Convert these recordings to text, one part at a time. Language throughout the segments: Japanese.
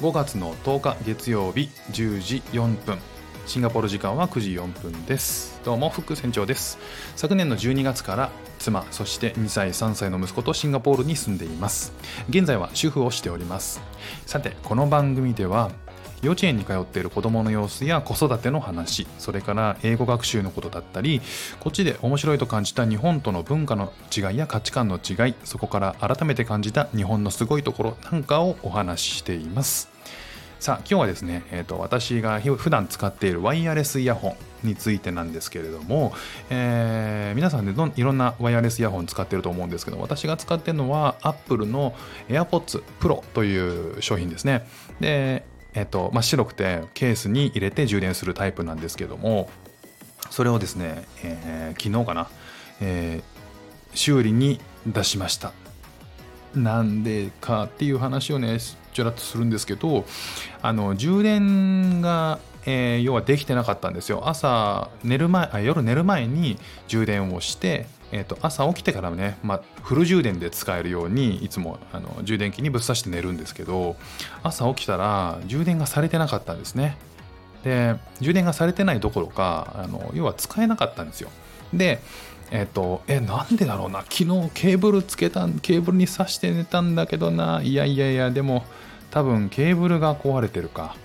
5月の10日月曜日10時4分。シンガポール時間は9時4分です。どうも副船長です。昨年の12月から妻そして2歳3歳の息子とシンガポールに住んでいます。現在は主婦をしております。さてこの番組では幼稚園に通っている子供の様子や子育ての話それから英語学習のことだったりこっちで面白いと感じた日本との文化の違いや価値観の違いそこから改めて感じた日本のすごいところなんかをお話ししています。さあ今日はですね、えーと、私が普段使っているワイヤレスイヤホンについてなんですけれども、えー、皆さんでどいろんなワイヤレスイヤホン使ってると思うんですけど私が使ってるのは Apple の AirPods Pro という商品ですね。でえっとまあ、白くてケースに入れて充電するタイプなんですけどもそれをですね、えー、昨日かな、えー、修理に出しました。なんでかっていう話をねちょらっとするんですけどあの充電が、えー、要はできてなかったんですよ。朝寝る前あ夜寝る前に充電をしてえーと、朝起きてからね、まあ、フル充電で使えるようにいつもあの充電器にぶっ刺して寝るんですけど朝起きたら充電がされてなかったんですね。で充電がされてないどころかあの要は使えなかったんですよ。でえっ、ー、とえなんでだろうな昨日ケーブルつけたケーブルに挿して寝たんだけどないやいやいやでも多分ケーブルが壊れてるか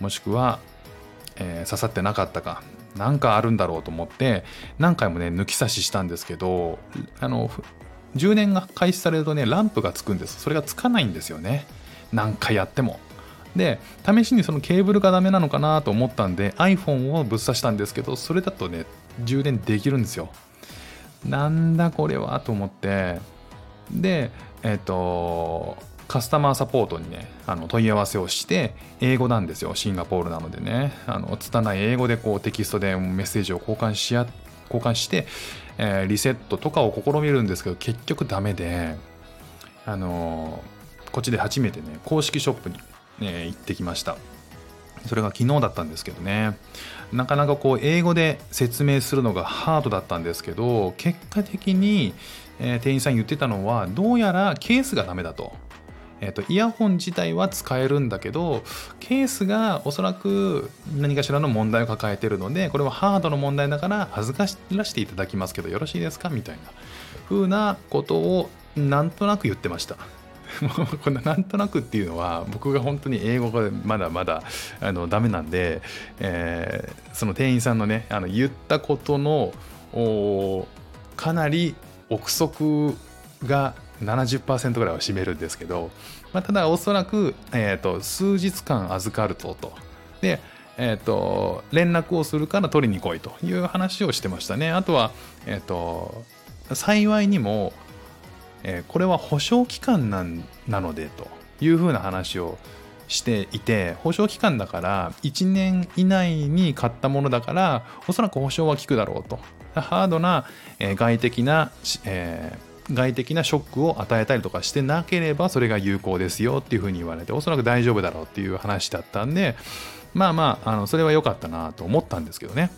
もしくは、えー、刺さってなかったかなんかあるんだろうと思って何回もね抜き差ししたんですけどあの充電が開始されるとねランプがつくんです。それがつかないんですよね。何回やっても。で試しにそのケーブルがダメなのかなと思ったんで iPhone をぶっ刺したんですけどそれだとね充電できるんですよ。なんだこれはと思って。でえっ、ー、とカスタマーサポートにねあの問い合わせをして英語なんですよシンガポールなのでね。あの拙い英語でこうテキストでメッセージを交換しや交換して、えー、リセットとかを試みるんですけど結局ダメであのー、こっちで初めてね公式ショップに、ね、行ってきました。それが昨日だったんですけどね。なかなかこう英語で説明するのがハードだったんですけど結果的に、えー、店員さん言ってたのはどうやらケースがダメだと。えーと、イヤホン自体は使えるんだけどケースがおそらく何かしらの問題を抱えてるのでこれはハードの問題だから預かしらせていただきますけどよろしいですかみたいな風なことをなんとなく言ってました。こんななんとなくっていうのは僕が本当に英語がまだまだあのダメなんで、えー、その店員さんのねあの言ったことのかなり憶測が70%ぐらいは占めるんですけど、まあ、ただおそらく、えーと、数日間預かるとと。で、えーと、連絡をするから取りに来いという話をしてましたね。あとは、えーと、幸いにも、えー、これは保証期間なんなのでというふうな話をしていて保証期間だから1年以内に買ったものだからおそらく保証は効くだろうとハードな、えー、外的な、えー外的なショックを与えたりとかしてなければそれが有効ですよっていうふうに言われておそらく大丈夫だろうっていう話だったんでまあまああのそれは良かったなと思ったんですけどね。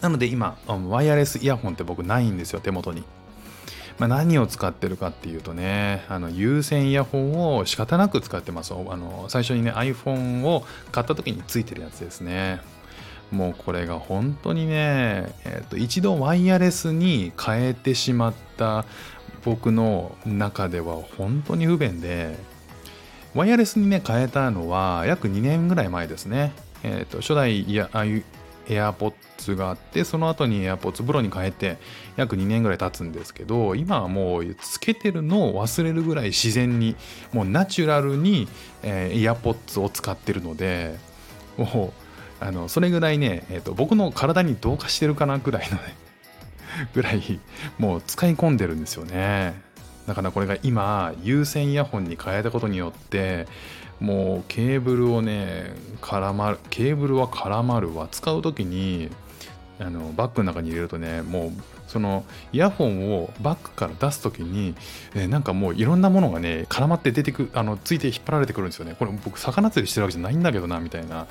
なので今ワイヤレスイヤホンって僕ないんですよ手元に。まあ、何を使ってるかっていうとねあの有線イヤホンを仕方なく使ってます。あの最初にね iPhone を買った時についてるやつですね。もうこれが本当にね、えー、と一度ワイヤレスに変えてしまった僕の中では本当に不便でワイヤレスにね変えたのは約2年ぐらい前ですね、えー、と初代いやああいう AirPods があってその後に AirPods Pro に変えて約2年ぐらい経つんですけど今はもうつけてるのを忘れるぐらい自然にもうナチュラルに、えー、AirPods を使ってるのでもうあのそれぐらいね、えーと、僕の体に同化してるかなぐらいのね ぐらいもう使い込んでるんですよね。だからこれが今有線イヤホンに変えたことによってもうケーブルをね絡まるケーブルは絡まるわ。使う時にあのバッグの中に入れるとねもうそのイヤホンをバッグから出す時に、えなんかもういろんなものがね絡まって出てくあのついて引っ張られてくるんですよね。これ僕魚釣りしてるわけじゃないんだけどなみたいな。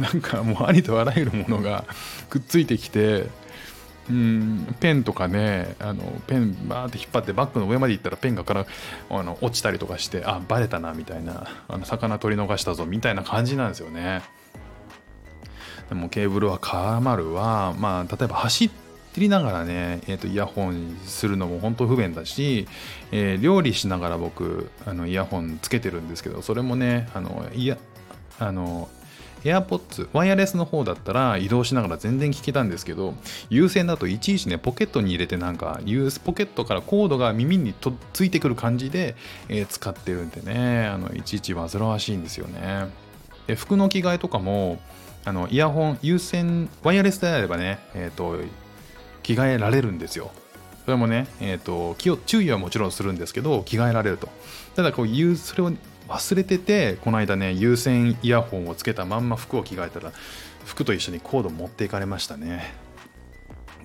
なんかもうありとあらゆるものがくっついてきてうんペンとかねあのペンバーって引っ張ってバッグの上まで行ったらペンがからあの落ちたりとかしてあバレたなみたいなあの魚取り逃したぞみたいな感じなんですよね。でもケーブルはカーマルはまあ例えば走りながらね、えー、とイヤホンするのも本当不便だし、えー、料理しながら僕あのイヤホンつけてるんですけどそれもねあのいやあの AirPods ワイヤレスの方だったら移動しながら全然聞けたんですけど有線だといちいちねポケットに入れてなんかポケットからコードが耳にとついてくる感じで、えー、使ってるんでねあのいちいち煩わしいんですよね。で服の着替えとかもあのイヤホン有線ワイヤレスであればねえっ、ー、と着替えられるんですよ。それもね、えーと、気を注意はもちろんするんですけど着替えられると。ただこうそれを忘れててこの間ね有線イヤホンをつけたまんま服を着替えたら服と一緒にコード持っていかれましたね。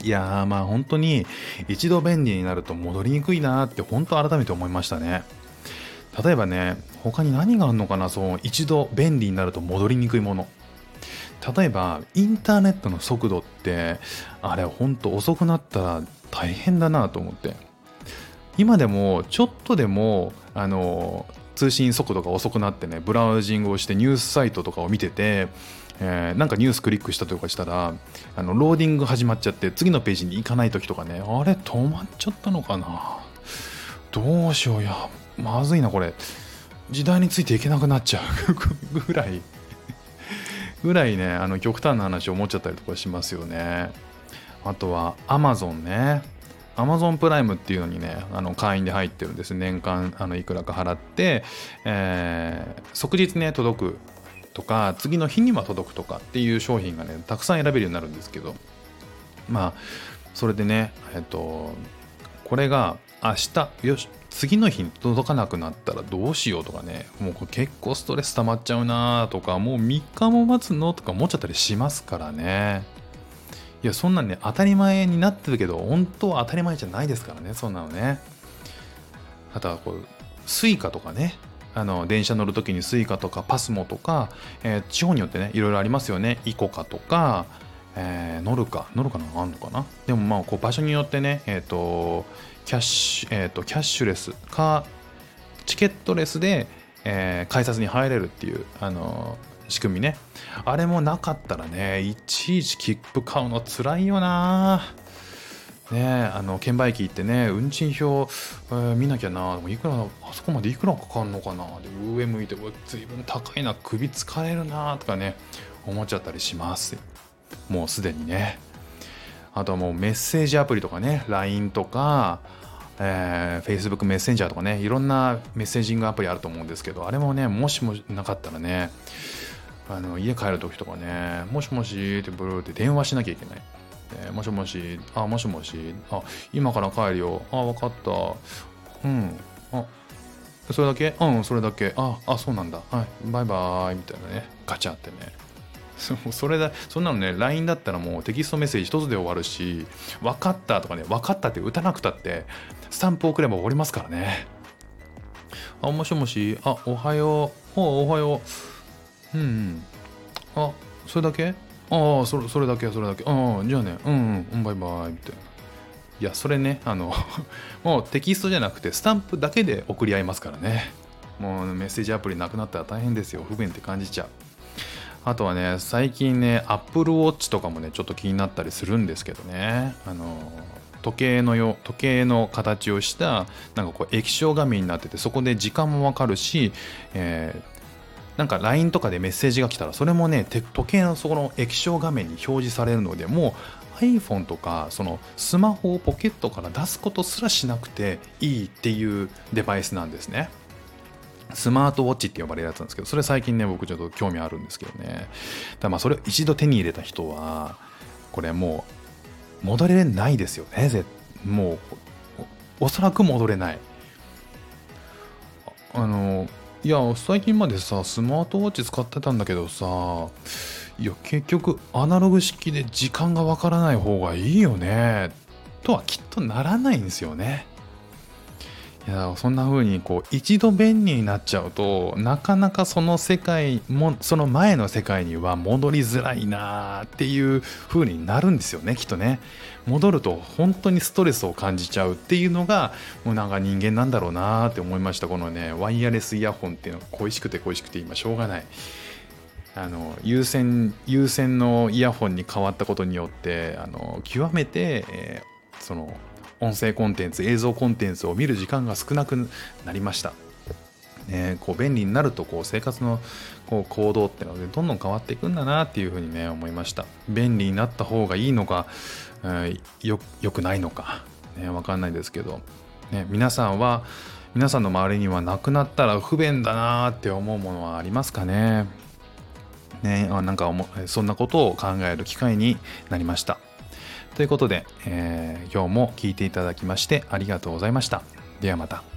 いやーまあ本当に一度便利になると戻りにくいなーって本当改めて思いましたね。例えばね他に何があるのかなそう一度便利になると戻りにくいもの。例えばインターネットの速度ってあれほんと遅くなったら大変だなと思って。今でもちょっとでもあの通信速度が遅くなってねブラウジングをしてニュースサイトとかを見てて、えー、なんかニュースクリックしたとかしたらあのローディング始まっちゃって次のページに行かない時とかねあれ止まっちゃったのかな？どうしようやまずいなこれ。時代についていけなくなっちゃう。ぐらい。ぐらいねあの極端な話を思っちゃったりとかしますよね。あとは Amazon ね。Amazon プライムっていうのにね、あの会員で入ってるんです。年間あのいくらか払って、えー、即日ね、届くとか、次の日には届くとかっていう商品がね、たくさん選べるようになるんですけど、まあ、それでね、えっと、これが明日、よし、次の日に届かなくなったらどうしようとかね、もう結構ストレス溜まっちゃうなとか、もう3日も待つのとか思っちゃったりしますからね。いやそんなんね当たり前になってるけど本当は当たり前じゃないですからねそんなのね。あとはこう Suica とかね。あの電車乗るときに Suica とか PASMO とか、えー、地方によってねいろいろありますよね。 ICOCA とか、えー、ノルカ。ノルカなんかあんのかな？でもまあこう場所によってねえっ、ー、とキャッシュ、えーと、キャッシュレスかチケットレスで、えー、改札に入れるっていうあの仕組みね。あれもなかったらねいちいち切符買うのつらいよな。ねあの券売機行ってね運賃表、えー、見なきゃな。でいくらあそこまでいくらかかるのかな。で上向いて随分高いな。首疲れるな。とかね思っちゃったりします。もうすでにね。あとはもうメッセージアプリとかね LINE とかえー、Facebook メッセンジャーとかねいろんなメッセージングアプリあると思うんですけどあれもねもしもなかったらねあの家帰る時とかね、もしもしってブルーって電話しなきゃいけない。えー、もしもし、あ、もしもし、あ、今から帰るよ。あ、わかった。うん。あ、それだけ？うん、それだけ。あ、あ、そうなんだ。はい、バイバーイ。みたいなね。ガチャってね。それだ、そんなのね、LINE だったらもうテキストメッセージ一つで終わるし、分かったとかね、分かったって打たなくたって、スタンプ送れば終わりますからね。あ、もしもし、あ、おはよう。おおはよう。うんうん。あそれだけ？ああそれそれだけそれだけ。ああじゃあね。うんうん。バイバイ。みたいな。いやそれねあの もうテキストじゃなくてスタンプだけで送り合いますからね。もうメッセージアプリなくなったら大変ですよ。不便って感じちゃう。あとはね最近ね Apple Watch とかもねちょっと気になったりするんですけどね。あの時計のよ時計の形をしたなんかこう液晶画面になっててそこで時間もわかるし、えー、なんか LINE とかでメッセージが来たらそれもね時計のそこの液晶画面に表示されるのでもう iPhone とかそのスマホをポケットから出すことすらしなくていいっていうデバイスなんですね。スマートウォッチって呼ばれるやつなんですけど、それ最近ね、僕ちょっと興味あるんですけどね。だまあそれを一度手に入れた人は、これもう戻れないですよね。ぜもうおそらく戻れない。あの、いや最近までさスマートウォッチ使ってたんだけどさいや結局アナログ式で時間がわからない方がいいよねとはきっとならないんですよね。いやそんな風にこう一度便利になっちゃうとなかなかその世界もその前の世界には戻りづらいなっていう風になるんですよねきっとね。戻ると本当にストレスを感じちゃうっていうのがもうなんか人間なんだろうなって思いました。このねワイヤレスイヤホンっていうのが恋しくて恋しくて今しょうがない。あの有線有線のイヤホンに変わったことによってあの極めて、えー、その音声コンテンツ映像コンテンツを見る時間が少なくなりました。ね、こう便利になるとこう生活のこう行動ってのでどんどん変わっていくんだなっていうふうにね思いました。便利になった方がいいのか、えー、よよくないのか、ね、分かんないですけど、ね、皆さんは皆さんの周りにはなくなったら不便だなって思うものはありますかね？ねなんかそんなことを考える機会になりました。ということで、えー、今日も聴いていただきましてありがとうございました。ではまた。